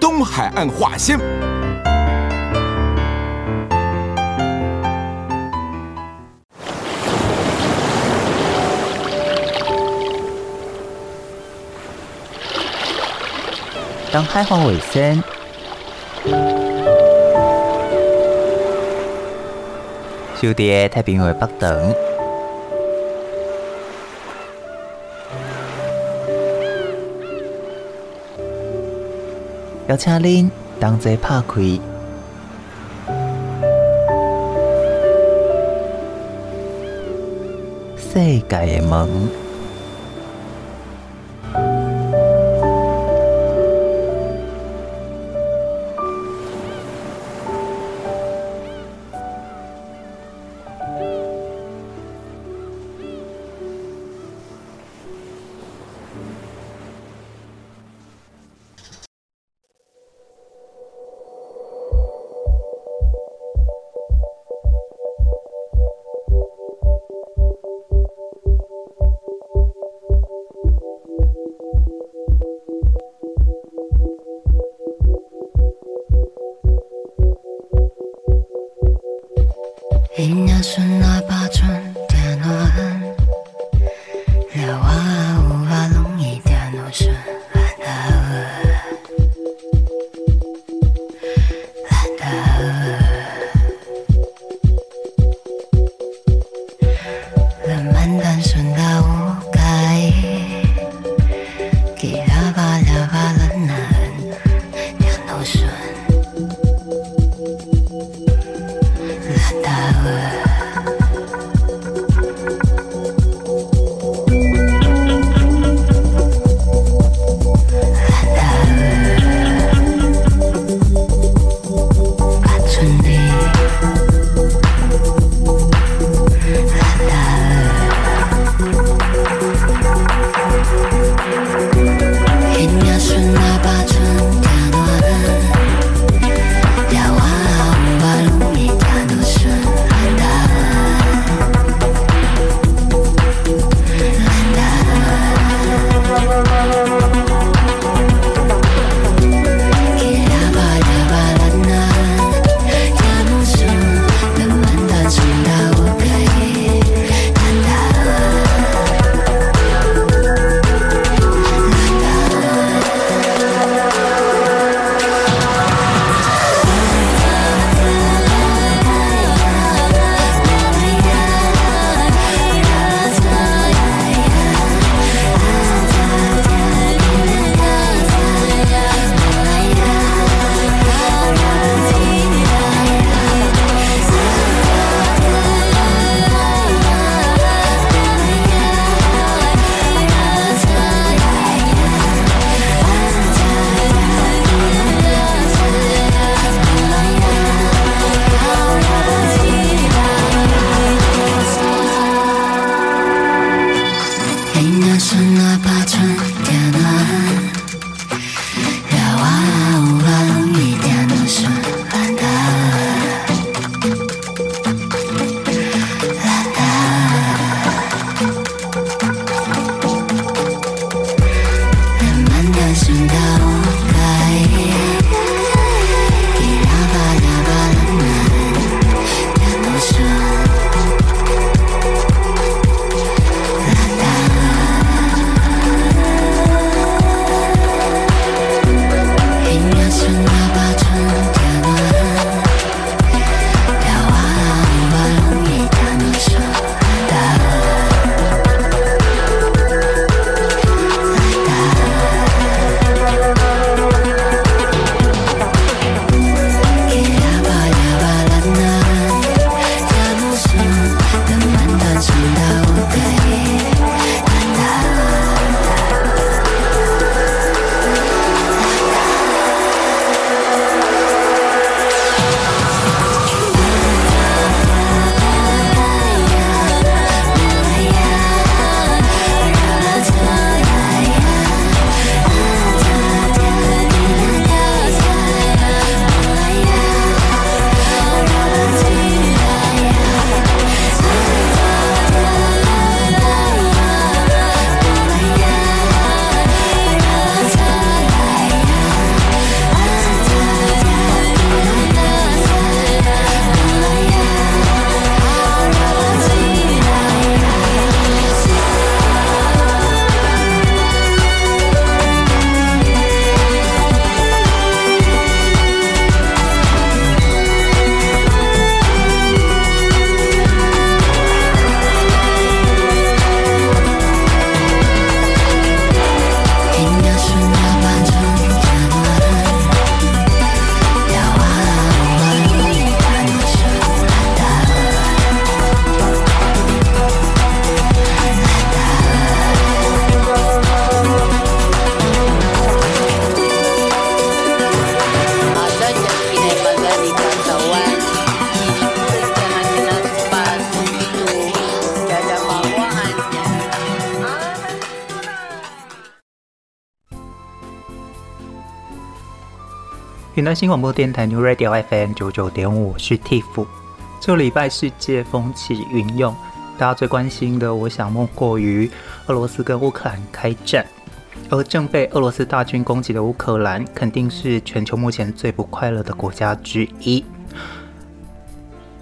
东海岸话先。东海话为先。小弟太平洋北等，邀请您同齐拍开世界的门。点一瞬，哪怕转。云端新广播电台 New Radio FM 九九点五，我是 Tiff。这礼拜世界风起云涌，大家最关心的，我想莫过于俄罗斯跟乌克兰开战。而正被俄罗斯大军攻击的乌克兰，肯定是全球目前最不快乐的国家之一。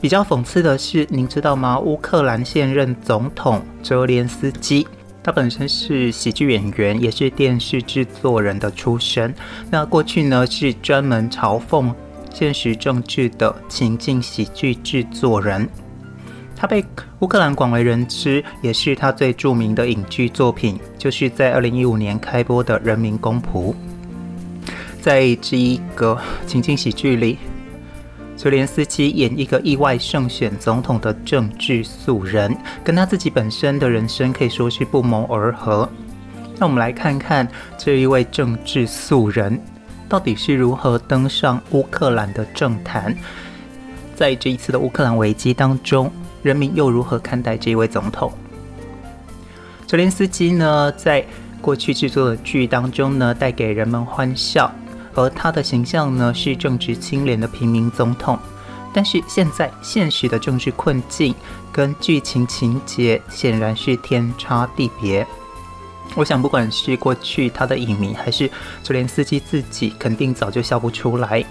比较讽刺的是，您知道吗？乌克兰现任总统泽连斯基。他本身是喜剧演员，也是电视制作人的出身。那过去呢，是专门嘲讽现实政治的情境喜剧制作人。他被乌克兰广为人知，也是他最著名的影剧作品，就是在二零一五年开播的《人民公仆》。在这一个情境喜剧里。泽连斯基演一个意外胜选总统的政治素人，跟他自己本身的人生可以说是不谋而合。那我们来看看这一位政治素人到底是如何登上乌克兰的政坛，在这一次的乌克兰危机当中，人民又如何看待这一位总统？泽连斯基呢，在过去制作的剧当中呢，带给人们欢笑。而他的形象呢，是正直清廉的平民总统，但是现在现实的政治困境跟剧情情节显然是天差地别。我想，不管是过去他的影迷，还是泽连斯基自己，肯定早就笑不出来。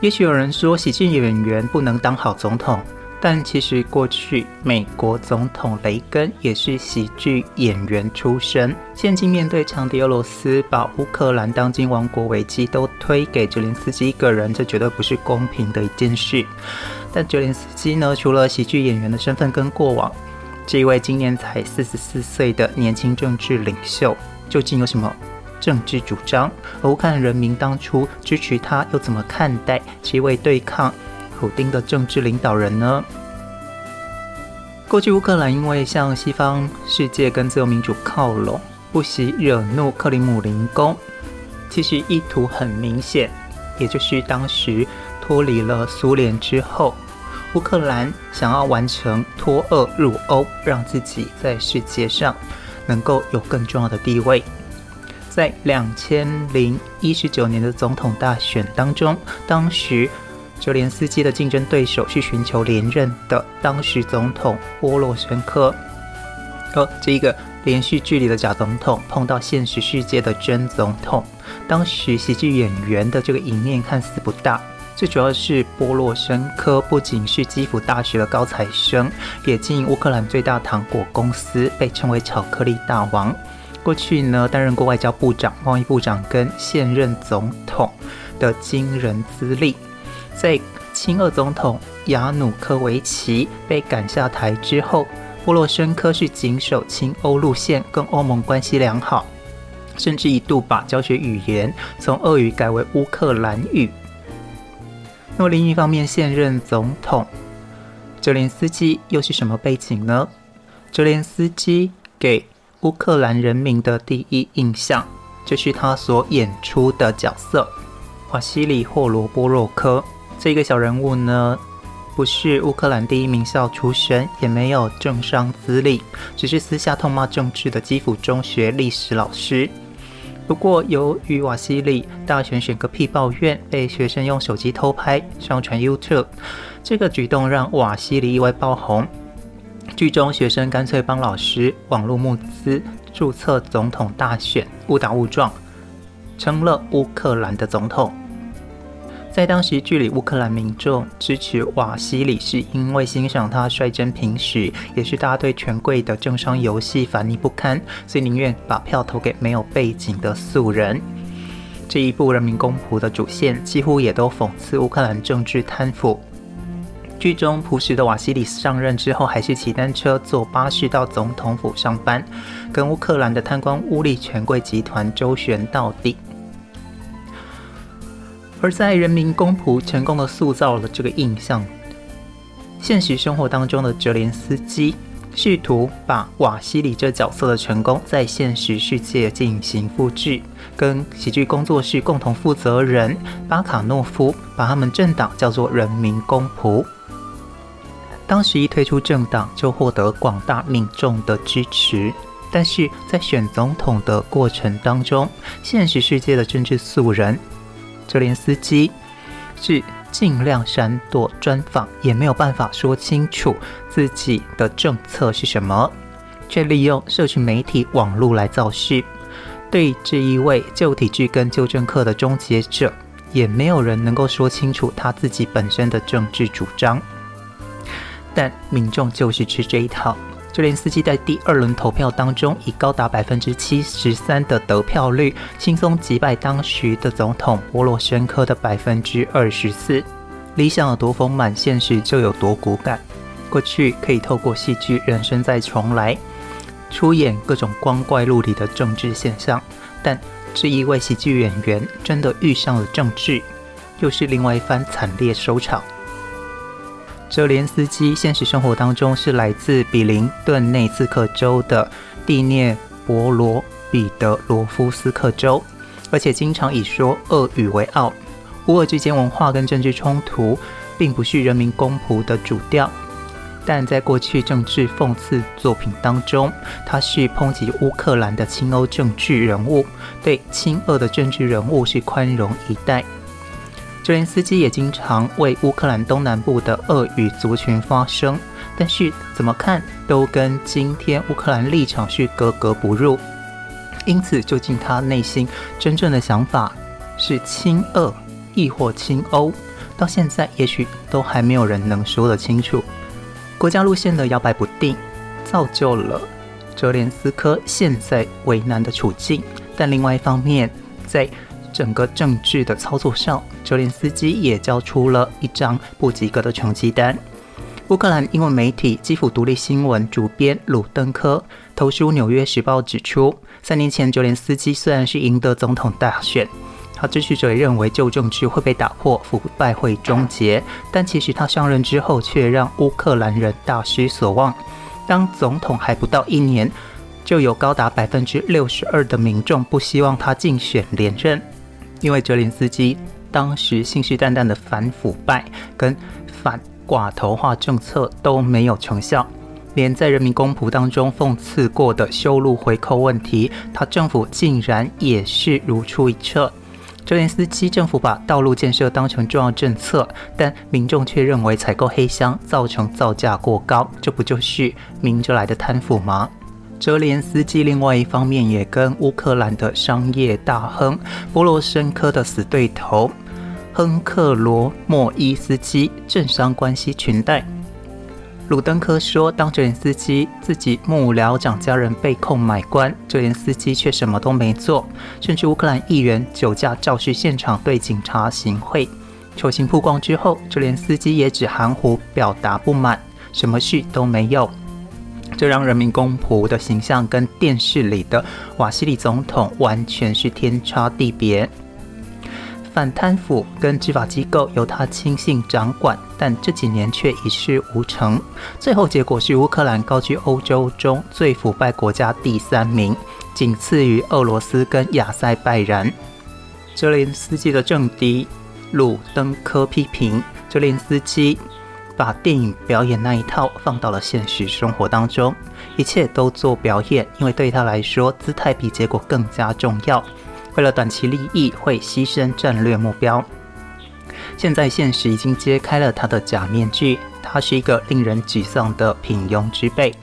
也许有人说，喜剧演员不能当好总统。但其实，过去美国总统雷根也是喜剧演员出身。现今面对强敌俄罗斯，把乌克兰当今王国危机都推给泽连斯基一个人，这绝对不是公平的一件事。但泽连斯基呢，除了喜剧演员的身份跟过往，这一位今年才四十四岁的年轻政治领袖，究竟有什么政治主张？而乌克兰人民当初支持他，又怎么看待这位对抗普丁的政治领导人呢？过去乌克兰因为向西方世界跟自由民主靠拢，不惜惹怒克里姆林宫，其实意图很明显，也就是当时脱离了苏联之后，乌克兰想要完成脱俄入欧，让自己在世界上能够有更重要的地位。在两千零一十九年的总统大选当中，当时。泽连斯基的竞争对手是寻求连任的当时总统波罗申科，而这一个连续剧里的假总统碰到现实世界的真总统。当时喜剧演员的这个赢面看似不大，最主要是波洛申科不仅是基辅大学的高材生，也经营乌克兰最大糖果公司，被称为“巧克力大王”。过去呢，担任过外交部长、贸易部长跟现任总统的惊人资历。在亲俄总统亚努科维奇被赶下台之后，波罗申科是谨守亲欧路线，跟欧盟关系良好，甚至一度把教学语言从俄语改为乌克兰语。那么另一方面，现任总统泽连斯基又是什么背景呢？泽连斯基给乌克兰人民的第一印象，就是他所演出的角色瓦西里·霍罗波洛科。这个小人物呢，不是乌克兰第一名校出身，也没有政商资历，只是私下痛骂政治的基辅中学历史老师。不过，由于瓦西里大选选个屁抱怨，被学生用手机偷拍上传 YouTube，这个举动让瓦西里意外爆红。剧中学生干脆帮老师网络募资注册总统大选，误打误撞成了乌克兰的总统。在当时，剧里乌克兰民众支持瓦西里，是因为欣赏他率真平实，也是大家对权贵的政商游戏烦腻不堪，所以宁愿把票投给没有背景的素人。这一部《人民公仆》的主线几乎也都讽刺乌克兰政治贪腐。剧中朴实的瓦西里上任之后，还是骑单车坐巴士到总统府上班，跟乌克兰的贪官污吏权贵集团周旋到底。而在人民公仆成功的塑造了这个印象，现实生活当中的泽连斯基试图把瓦西里这角色的成功在现实世界进行复制，跟喜剧工作室共同负责人巴卡诺夫把他们政党叫做人民公仆。当时一推出政党就获得广大民众的支持，但是在选总统的过程当中，现实世界的政治素人泽连斯基是尽量闪躲专访，也没有办法说清楚自己的政策是什么，却利用社群媒体网络来造势。对这一位旧体制跟旧政客的终结者，也没有人能够说清楚他自己本身的政治主张。但民众就是吃这一套。泽连斯基在第二轮投票当中，以高达百分之七十三的得票率，轻松击败当时的总统波罗申科的百分之二十四。理想有多丰满，现实就有多骨感。过去可以透过戏剧人生再重来，出演各种光怪陆离的政治现象，但这一位喜剧演员真的遇上了政治，又是另外一番惨烈收场。泽连斯基现实生活当中是来自比林顿内茨克州的蒂涅博罗彼得罗夫斯克州，而且经常以说俄语为傲。乌俄之间文化跟政治冲突并不是人民公仆的主调，但在过去政治讽刺作品当中，他是抨击乌克兰的亲欧政治人物，对亲俄的政治人物是宽容以待。泽连斯基也经常为乌克兰东南部的俄语族群发声，但是怎么看都跟今天乌克兰立场是格格不入。因此，究竟他内心真正的想法是亲俄亦或亲欧，到现在也许都还没有人能说得清楚。国家路线的摇摆不定，造就了泽连斯科现在为难的处境。但另外一方面，在整个政治的操作上，泽连斯基也交出了一张不及格的成绩单。乌克兰英文媒体基辅独立新闻主编鲁登科投书《纽约时报》指出，三年前泽连斯基虽然是赢得总统大选，他支持者也认为旧政治会被打破，腐败会终结，但其实他上任之后却让乌克兰人大失所望。当总统还不到一年，就有高达百分之六十二的民众不希望他竞选连任。因为泽连斯基当时信誓旦旦的反腐败跟反寡头化政策都没有成效，连在人民公仆当中讽刺过的修路回扣问题，他政府竟然也是如出一辙。泽连斯基政府把道路建设当成重要政策，但民众却认为采购黑箱造成造价过高，这不就是明着来的贪腐吗？泽连斯基另外一方面也跟乌克兰的商业大亨波罗申科的死对头亨克罗莫伊斯基政商关系裙带。鲁登科说，当泽连斯基自己幕僚长家人被控买官，泽连斯基却什么都没做，甚至乌克兰议员酒驾肇事现场对警察行贿。丑行曝光之后，泽连斯基也只含糊表达不满，什么事都没有。这让人民公仆的形象跟电视里的瓦西里总统完全是天差地别。反贪腐跟执法机构由他亲信掌管，但这几年却一事无成。最后结果是乌克兰高居欧洲中最腐败国家第三名，仅次于俄罗斯跟亚塞拜然。泽连斯基的政敌鲁登科批评泽连斯基。把电影表演那一套放到了现实生活当中，一切都做表演，因为对他来说，姿态比结果更加重要。为了短期利益，会牺牲战略目标。现在现实已经揭开了他的假面具，他是一个令人沮丧的平庸之辈。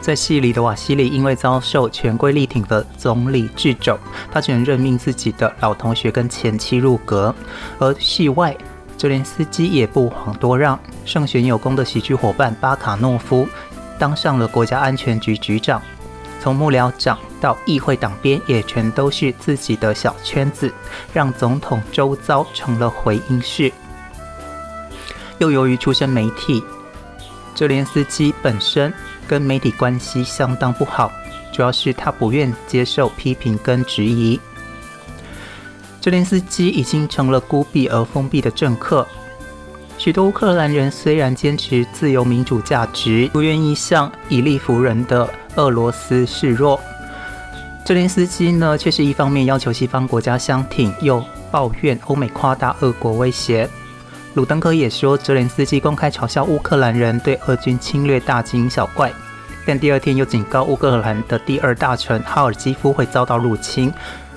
在戏里的瓦西里因为遭受权贵力挺的总理掣肘，他只能任命自己的老同学跟前妻入阁，而戏外。泽连斯基也不遑多让，胜选有功的喜剧伙伴巴卡诺夫当上了国家安全局局长，从幕僚长到议会党鞭也全都是自己的小圈子，让总统周遭成了回音室。又由于出身媒体，泽连斯基本身跟媒体关系相当不好，主要是他不愿接受批评跟质疑。泽连斯基已经成了孤僻而封闭的政客。许多乌克兰人虽然坚持自由民主价值，不愿意向以力服人的俄罗斯示弱。泽连斯基呢，却是一方面要求西方国家相挺，又抱怨欧美夸大俄国威胁。鲁登科也说，泽连斯基公开嘲笑乌克兰人对俄军侵略大惊小怪。但第二天又警告乌克兰的第二大臣哈尔基夫会遭到入侵，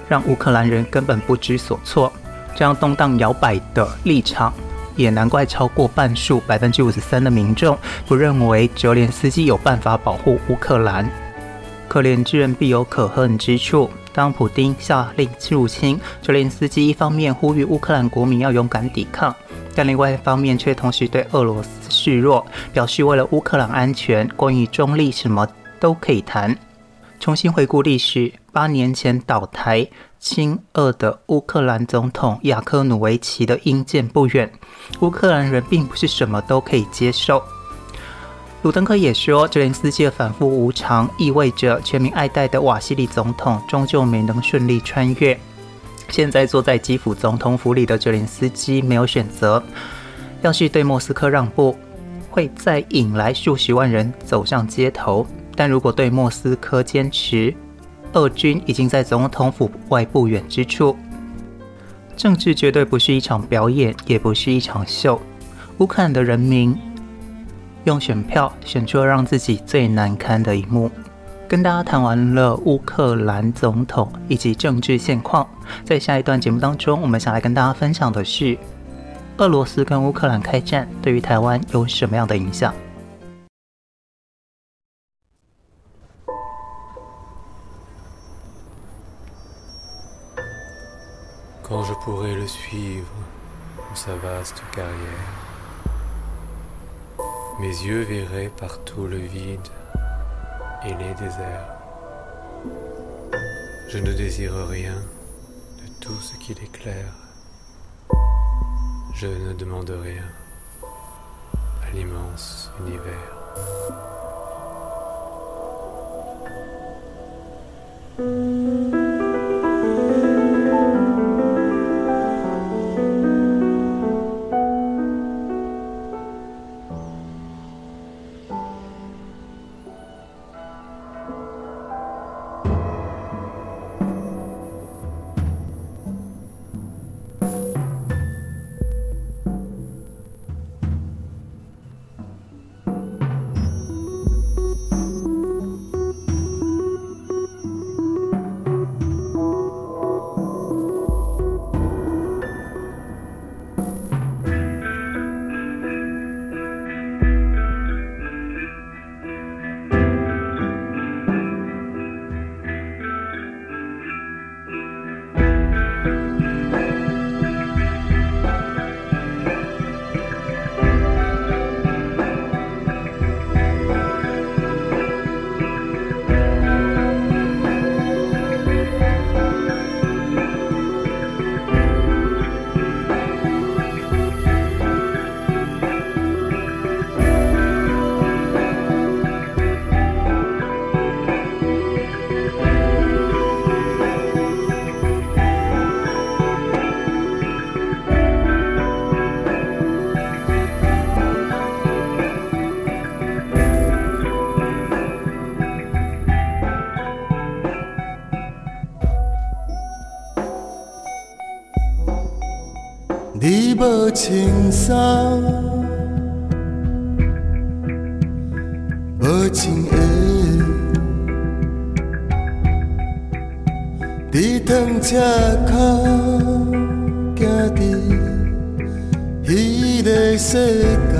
让乌克兰人根本不知所措。这样动荡摇摆的立场，也难怪超过半数百分之五十三的民众不认为泽连斯基有办法保护乌克兰。可怜之人必有可恨之处。当普丁下令入侵，泽连斯基一方面呼吁乌克兰国民要勇敢抵抗，但另外一方面却同时对俄罗斯示弱，表示为了乌克兰安全，关于中立什么都可以谈。重新回顾历史，八年前倒台亲俄的乌克兰总统亚科努维奇的阴间不远，乌克兰人并不是什么都可以接受。鲁登科也说，泽连斯基的反复无常，意味着全民爱戴的瓦西里总统终究没能顺利穿越。现在坐在基辅总统府里的泽连斯基没有选择，要是对莫斯科让步，会再引来数十万人走上街头；但如果对莫斯科坚持，俄军已经在总统府外不远之处。政治绝对不是一场表演，也不是一场秀。乌克兰的人民。用选票选出了让自己最难堪的一幕。跟大家谈完了乌克兰总统以及政治现况，在下一段节目当中，我们想来跟大家分享的是，俄罗斯跟乌克兰开战对于台湾有什么样的影响？Comment je pourrais le suivre dans sa vaste carrière? Mes yeux verraient partout le vide et les déserts. Je ne désire rien de tout ce qu'il éclaire. Je ne demande rien à l'immense univers. 青山，无情的，在汤车口行伫彼个世界，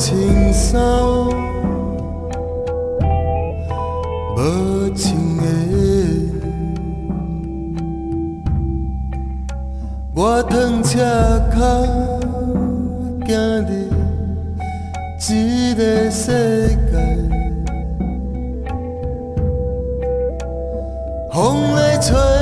我无穿衫，无穿的，我踮车脚行入这个世界，风来吹。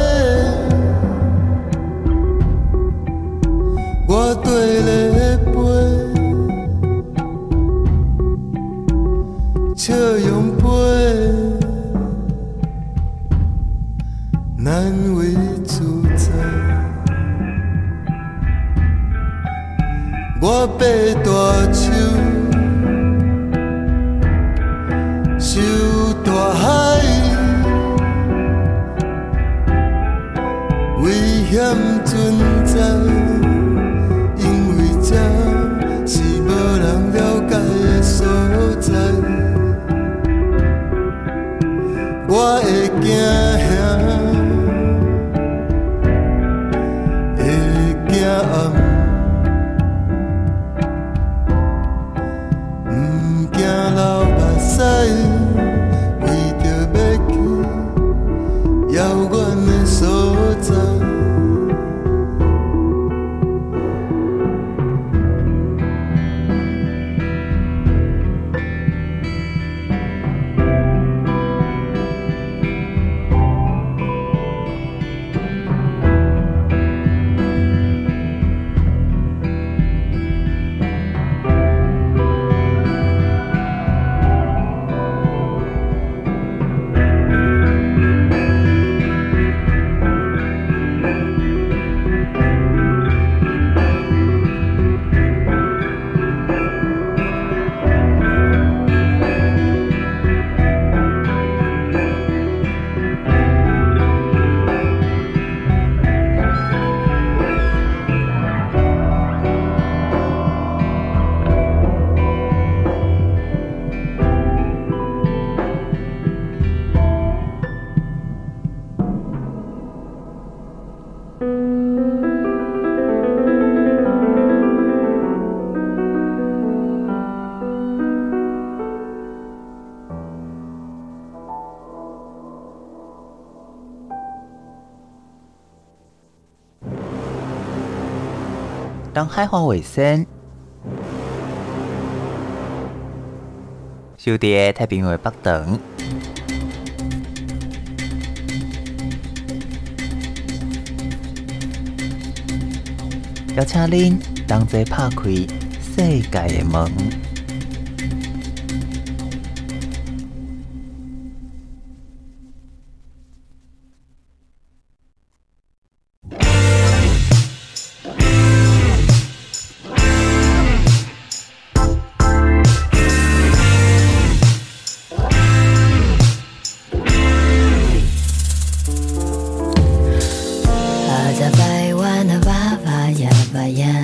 当海花为生，小弟太平为北等，邀请恁同齐拍开世界的门。Surabaya.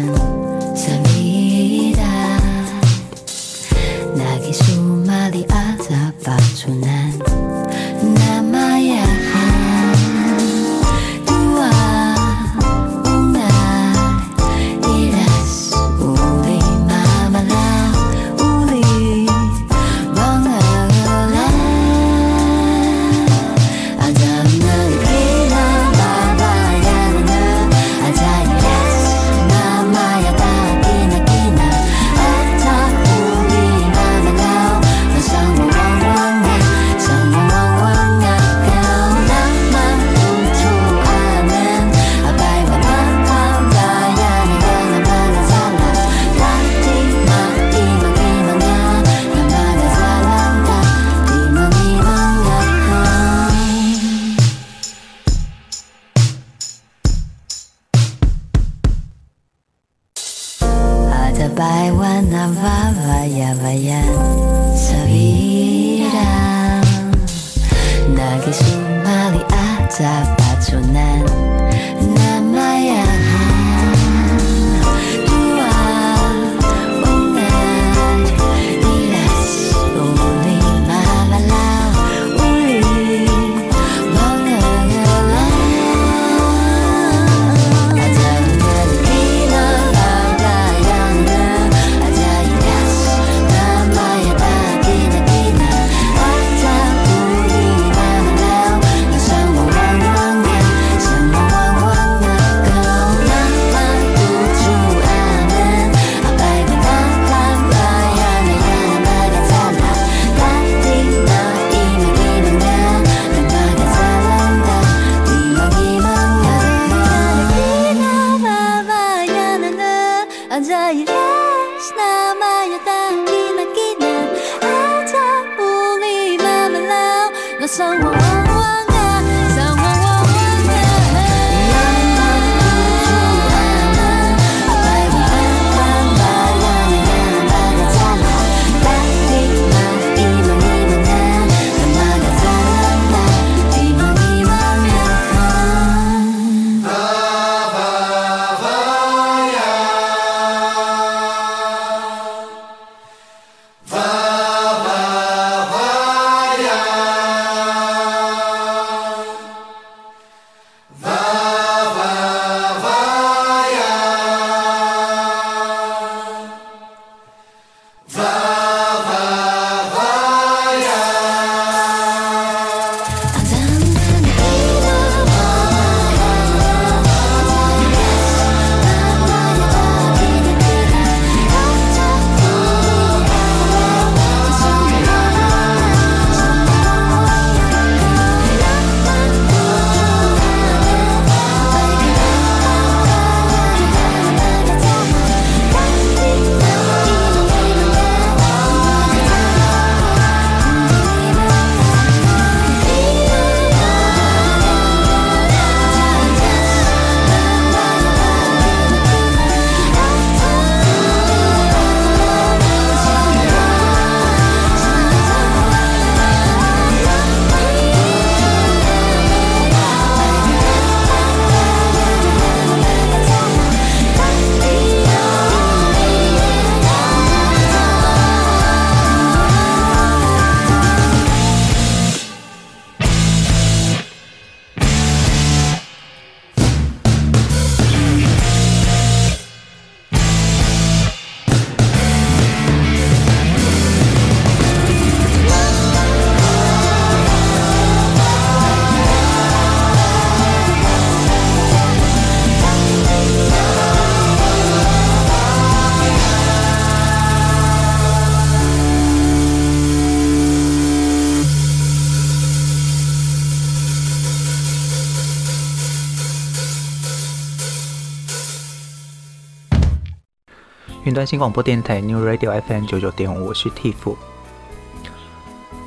新广播电台 New Radio FM 九九点五，我是 Tiff。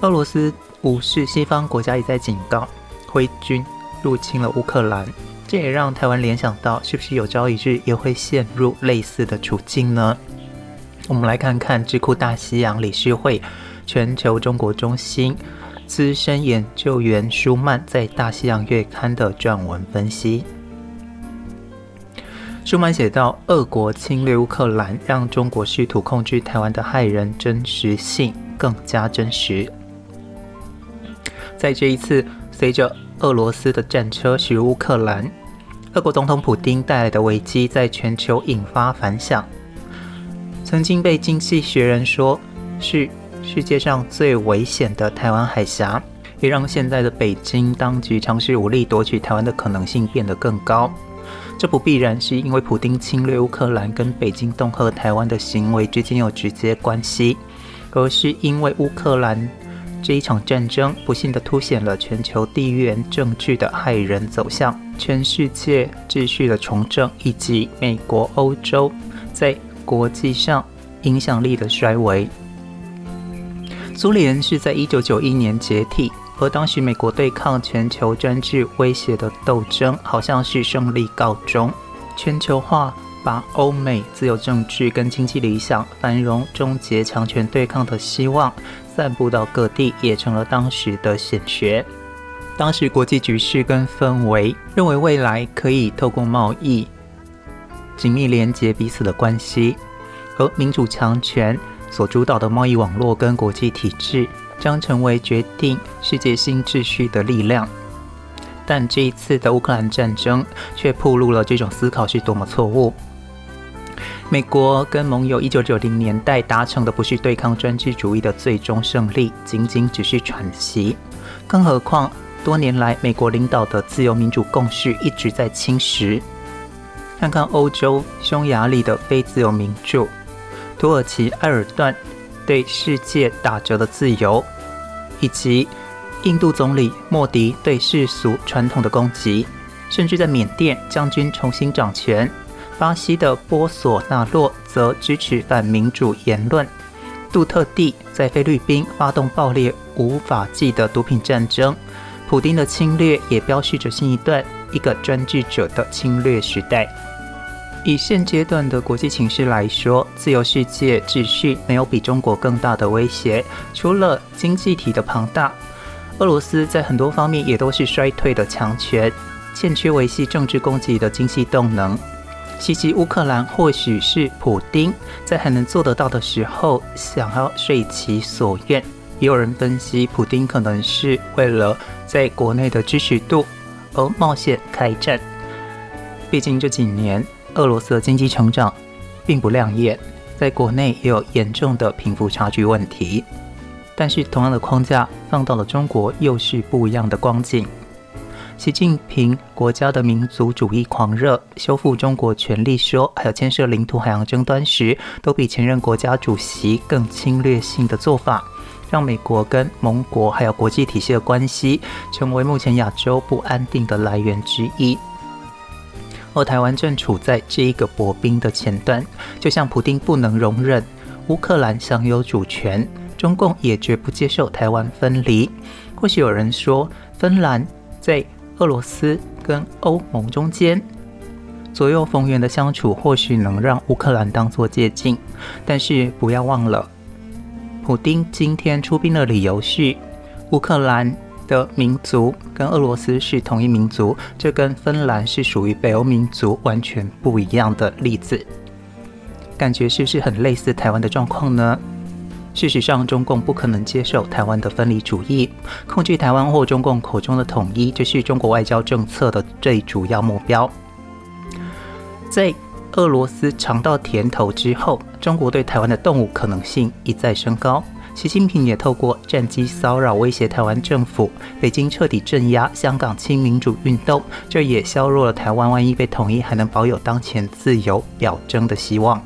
俄罗斯无视西方国家一再警告，挥军入侵了乌克兰，这也让台湾联想到，是不是有朝一日也会陷入类似的处境呢？我们来看看智库大西洋理事会全球中国中心资深研究员舒曼在《大西洋月刊》的撰文分析。舒曼写道：“俄国侵略乌克兰，让中国试图控制台湾的害人真实性更加真实。在这一次，随着俄罗斯的战车驶入乌克兰，俄国总统普丁带来的危机在全球引发反响。曾经被《经济学人》说是世界上最危险的台湾海峡，也让现在的北京当局尝试武力夺取台湾的可能性变得更高。”这不必然是因为普丁侵略乌克兰跟北京恫吓台湾的行为之间有直接关系，而是因为乌克兰这一场战争不幸地凸显了全球地缘政治的骇人走向、全世界秩序的重整以及美国、欧洲在国际上影响力的衰微。苏联是在一九九一年解体。和当时美国对抗全球专制威胁的斗争，好像是胜利告终。全球化把欧美自由政治跟经济理想、繁荣终结强权对抗的希望散布到各地，也成了当时的显学。当时国际局势跟氛围认为，未来可以透过贸易紧密连接彼此的关系，和民主强权所主导的贸易网络跟国际体制。将成为决定世界新秩序的力量，但这一次的乌克兰战争却暴露了这种思考是多么错误。美国跟盟友一九九零年代达成的不是对抗专制主义的最终胜利，仅仅只是喘息。更何况多年来美国领导的自由民主共识一直在侵蚀。看看欧洲匈牙利的非自由民主，土耳其埃尔段。对世界打折的自由，以及印度总理莫迪对世俗传统的攻击，甚至在缅甸将军重新掌权，巴西的波索纳洛则支持反民主言论，杜特地在菲律宾发动爆裂无法纪的毒品战争，普丁的侵略也标示着新一段一个专制者的侵略时代。以现阶段的国际情势来说，自由世界秩序没有比中国更大的威胁。除了经济体的庞大，俄罗斯在很多方面也都是衰退的强权，欠缺维系政治供给的经济动能。袭击乌克兰或许是普丁在还能做得到的时候想要遂其所愿。也有人分析，普丁可能是为了在国内的支持度而冒险开战。毕竟这几年。俄罗斯的经济成长并不亮眼，在国内也有严重的贫富差距问题。但是，同样的框架放到了中国，又是不一样的光景。习近平国家的民族主义狂热、修复中国权力说，还有牵涉领土海洋争端时，都比前任国家主席更侵略性的做法，让美国跟盟国还有国际体系的关系，成为目前亚洲不安定的来源之一。而台湾正处在这一个薄冰的前端，就像普丁不能容忍乌克兰享有主权，中共也绝不接受台湾分离。或许有人说，芬兰在俄罗斯跟欧盟中间左右逢源的相处，或许能让乌克兰当作借镜。但是不要忘了，普丁今天出兵的理由是乌克兰。的民族跟俄罗斯是同一民族，这跟芬兰是属于北欧民族完全不一样的例子，感觉是不是很类似台湾的状况呢？事实上，中共不可能接受台湾的分离主义，控制台湾或中共口中的统一，这是中国外交政策的最主要目标。在俄罗斯尝到甜头之后，中国对台湾的动武可能性一再升高。习近平也透过战机骚扰威胁台湾政府，北京彻底镇压香港亲民主运动，这也削弱了台湾万一被统一还能保有当前自由表征的希望。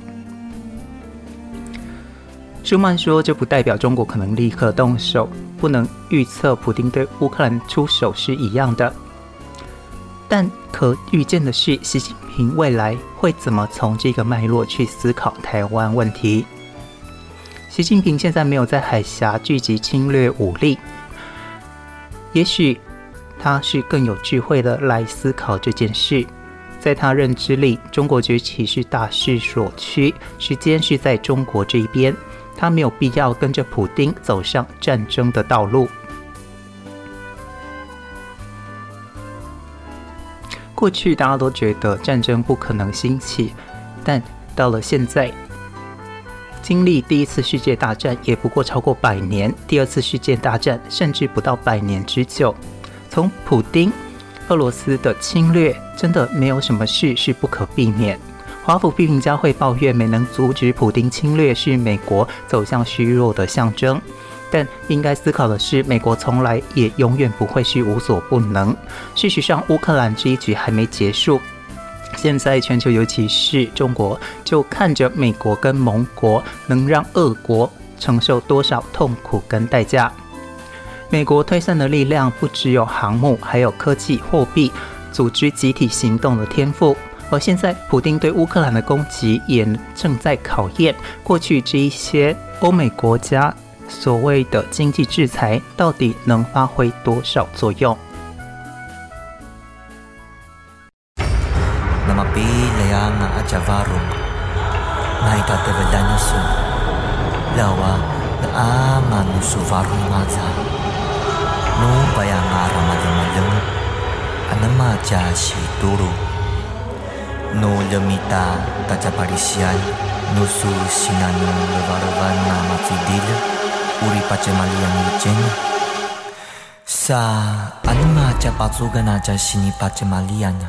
舒曼说，这不代表中国可能立刻动手，不能预测普丁对乌克兰出手是一样的，但可预见的是，习近平未来会怎么从这个脉络去思考台湾问题。习近平现在没有在海峡聚集侵略武力，也许他是更有智慧的来思考这件事。在他认知里，中国崛起是大势所趋，时间是在中国这一边，他没有必要跟着普丁走上战争的道路。过去大家都觉得战争不可能兴起，但到了现在。经历第一次世界大战也不过超过百年，第二次世界大战甚至不到百年之久。从普丁、俄罗斯的侵略，真的没有什么事是不可避免。华府批评家会抱怨没能阻止普丁侵略是美国走向虚弱的象征，但应该思考的是，美国从来也永远不会是无所不能。事实上，乌克兰这一局还没结束。现在全球，尤其是中国，就看着美国跟盟国能让俄国承受多少痛苦跟代价。美国推算的力量不只有航母，还有科技、货币、组织集体行动的天赋。而现在，普丁对乌克兰的攻击也正在考验过去这一些欧美国家所谓的经济制裁到底能发挥多少作用。Kayanga Ajavarum, su Lawa Naama Nusuvarum Maza, Nu Bayanga Ramadamalung, Anamaja Shituru, nu Lemita Tachaparisial, Nusu Sinanu na Matidil, Uri Pacemalian Lucenya, sa ano nga cha patsugan na cha sinipatsimalian.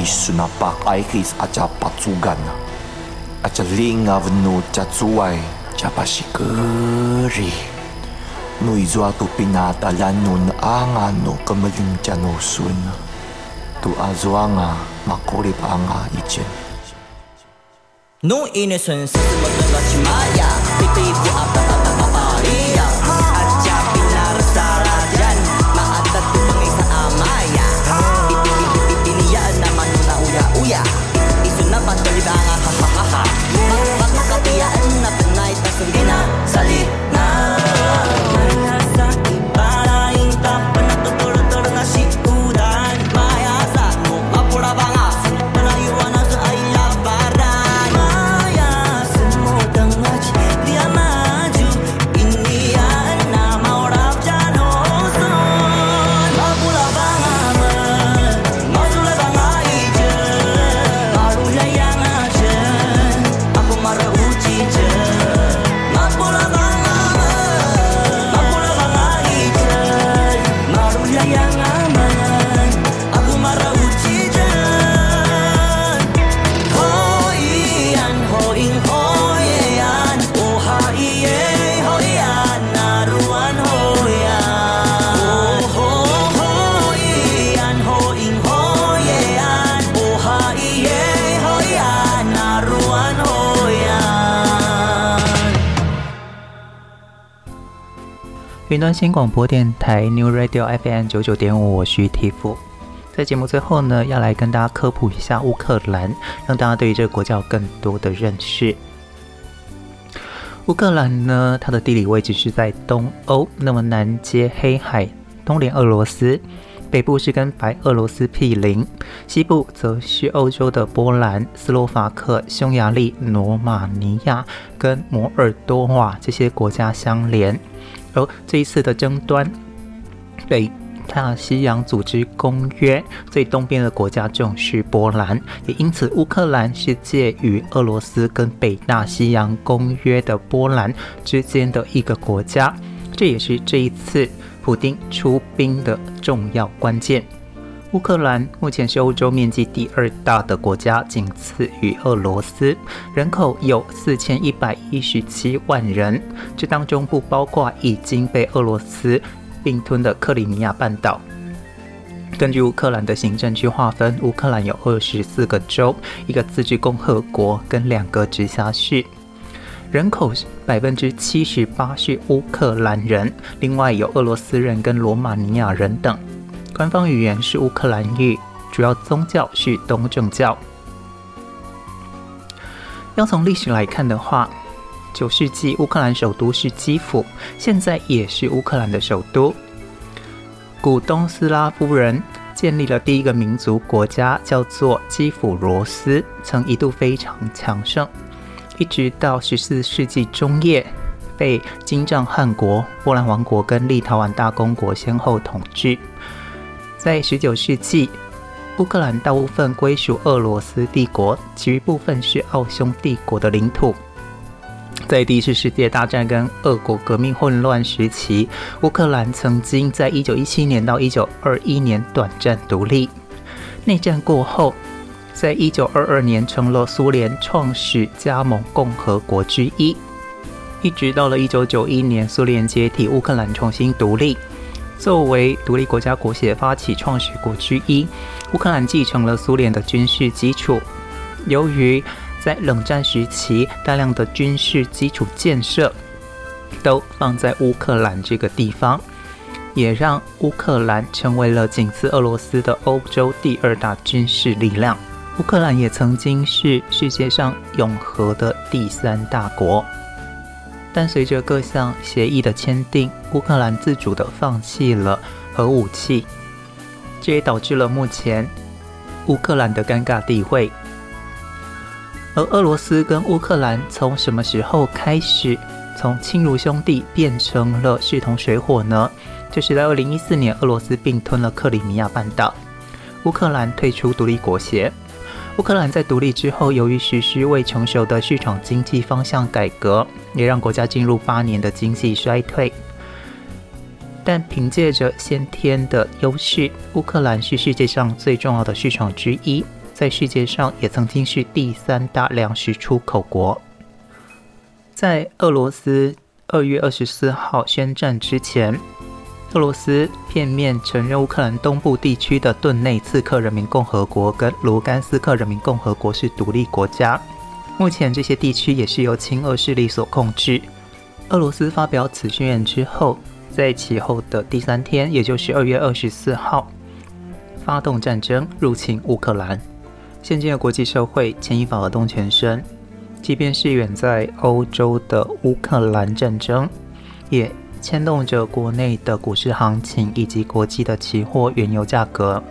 aish sunapak aikis aca patsugan. Aca linga venu catsuai capashikeri. No anga pinatalan nun cha no canusun. Tu azuanga makurip anga icin. No innocence, いつもとはちまや。ピピピアップ端新广播电台 New Radio FM 九九点五，我是提夫。在节目最后呢，要来跟大家科普一下乌克兰，让大家对于这个国家有更多的认识。乌克兰呢，它的地理位置是在东欧，那么南接黑海，东连俄罗斯，北部是跟白俄罗斯毗邻，西部则是欧洲的波兰、斯洛伐克、匈牙利、罗马尼亚跟摩尔多瓦这些国家相连。而这一次的争端，北大西洋组织公约最东边的国家就是波兰，也因此乌克兰是介于俄罗斯跟北大西洋公约的波兰之间的一个国家，这也是这一次普丁出兵的重要关键。乌克兰目前是欧洲面积第二大的国家，仅次于俄罗斯，人口有四千一百一十七万人。这当中不包括已经被俄罗斯并吞的克里米亚半岛。根据乌克兰的行政区划分，乌克兰有二十四个州、一个自治共和国跟两个直辖市，人口百分之七十八是乌克兰人，另外有俄罗斯人跟罗马尼亚人等。官方语言是乌克兰语，主要宗教是东正教。要从历史来看的话，九世纪乌克兰首都是基辅，现在也是乌克兰的首都。古东斯拉夫人建立了第一个民族国家，叫做基辅罗斯，曾一度非常强盛，一直到十四世纪中叶被金帐汗国、波兰王国跟立陶宛大公国先后统治。在十九世纪，乌克兰大部分归属俄罗斯帝国，其余部分是奥匈帝国的领土。在第一次世界大战跟俄国革命混乱时期，乌克兰曾经在一九一七年到一九二一年短暂独立。内战过后，在一九二二年成了苏联创始加盟共和国之一。一直到了一九九一年，苏联解体，乌克兰重新独立。作为独立国家国协发起创始国之一，乌克兰继承了苏联的军事基础。由于在冷战时期，大量的军事基础建设都放在乌克兰这个地方，也让乌克兰成为了仅次俄罗斯的欧洲第二大军事力量。乌克兰也曾经是世界上拥核的第三大国。但随着各项协议的签订，乌克兰自主地放弃了核武器，这也导致了目前乌克兰的尴尬地位。而俄罗斯跟乌克兰从什么时候开始从亲如兄弟变成了势同水火呢？就是在二零一四年，俄罗斯并吞了克里米亚半岛，乌克兰退出独立国协。乌克兰在独立之后，由于实施未成熟的市场经济方向改革，也让国家进入八年的经济衰退。但凭借着先天的优势，乌克兰是世界上最重要的市场之一，在世界上也曾经是第三大粮食出口国。在俄罗斯二月二十四号宣战之前，俄罗斯片面承认乌克兰东部地区的顿内茨克人民共和国跟卢甘斯克人民共和国是独立国家。目前这些地区也是由亲俄势力所控制。俄罗斯发表此宣言之后，在其后的第三天，也就是二月二十四号，发动战争入侵乌克兰。现今的国际社会牵一发而动全身。即便是远在欧洲的乌克兰战争，也牵动着国内的股市行情以及国际的期货原油价格。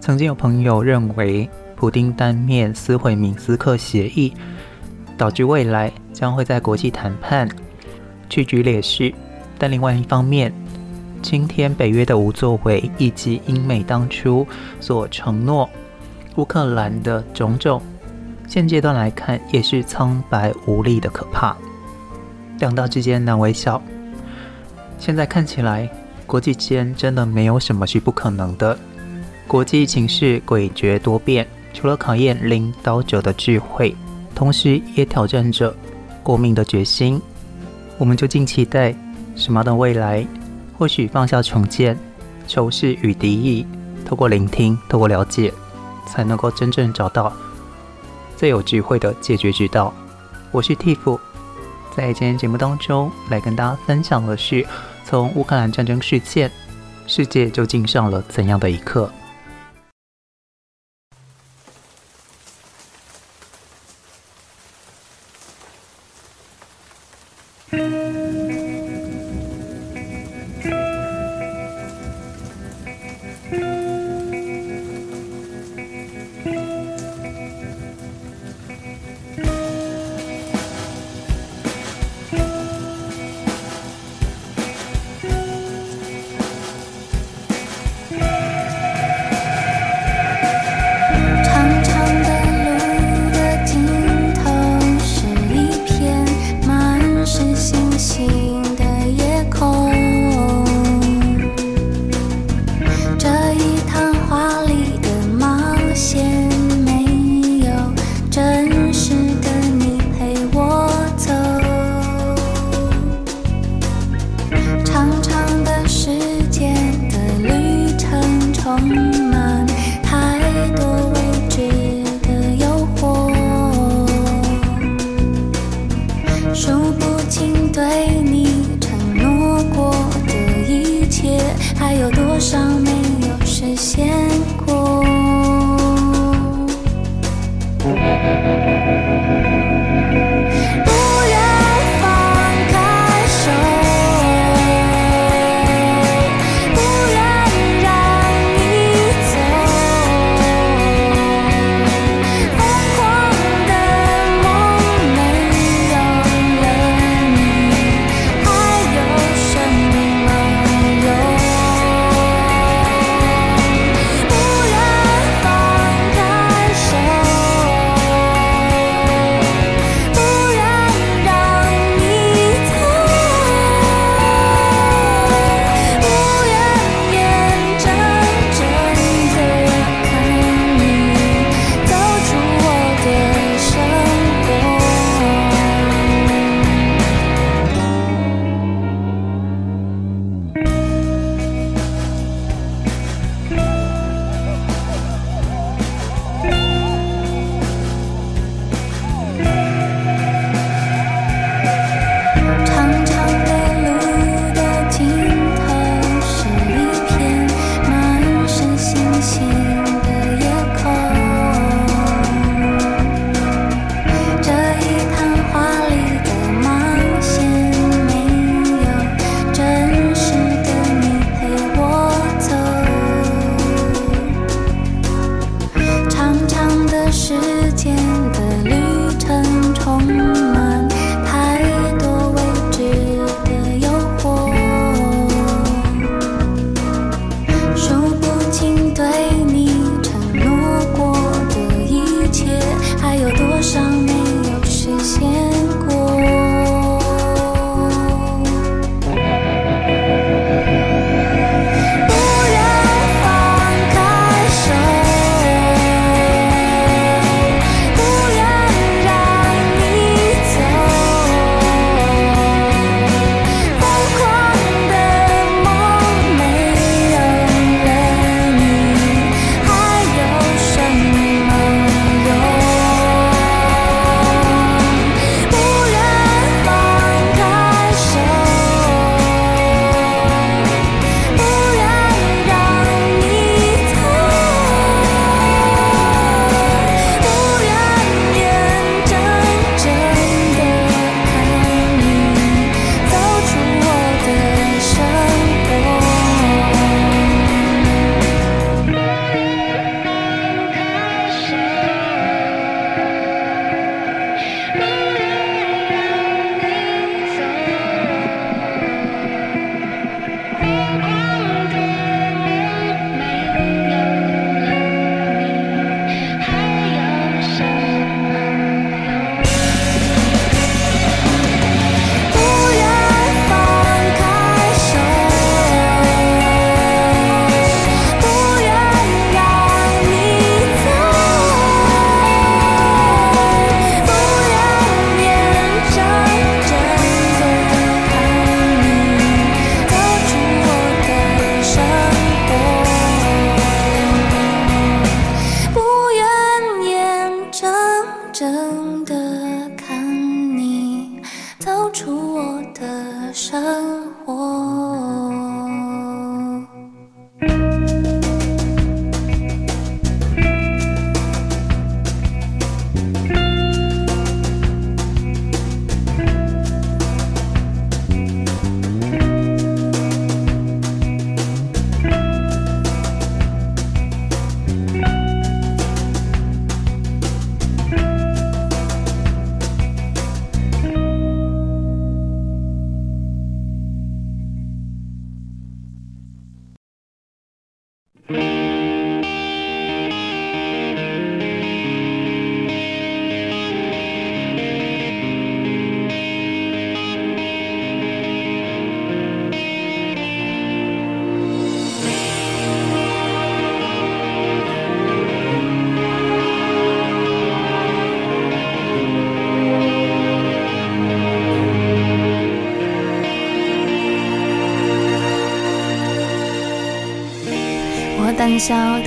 曾经有朋友认为，普丁单面撕毁明斯克协议，导致未来将会在国际谈判屈居劣势。但另外一方面，今天北约的无作为，以及英美当初所承诺乌克兰的种种。现阶段来看，也是苍白无力的可怕。两道之间难微笑。现在看起来，国际间真的没有什么是不可能的。国际情势诡谲多变，除了考验领导者的智慧，同时也挑战着国民的决心。我们就尽期待什么的未来，或许放下成见、仇视与敌意，透过聆听，透过了解，才能够真正找到。最有智慧的解决之道。我是 Tiff，在今天节目当中来跟大家分享的是，从乌克兰战争事件，世界究竟上了怎样的一课？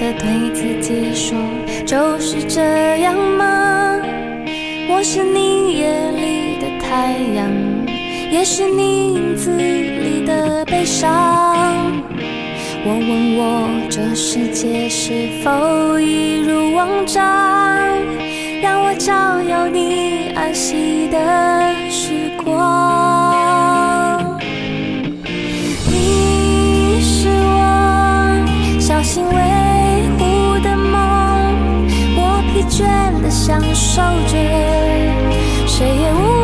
的对自己说，就是这样吗？我是你夜里的太阳，也是你影子里的悲伤。我问我这世界是否一如往常，让我照耀你安息的时光。你是我小心享受着，谁也无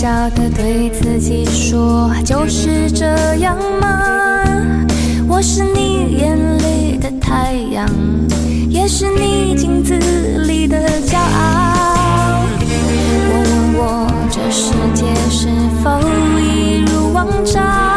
笑的对自己说，就是这样吗？我是你眼里的太阳，也是你镜子里的骄傲。我问我这世界是否一如往常，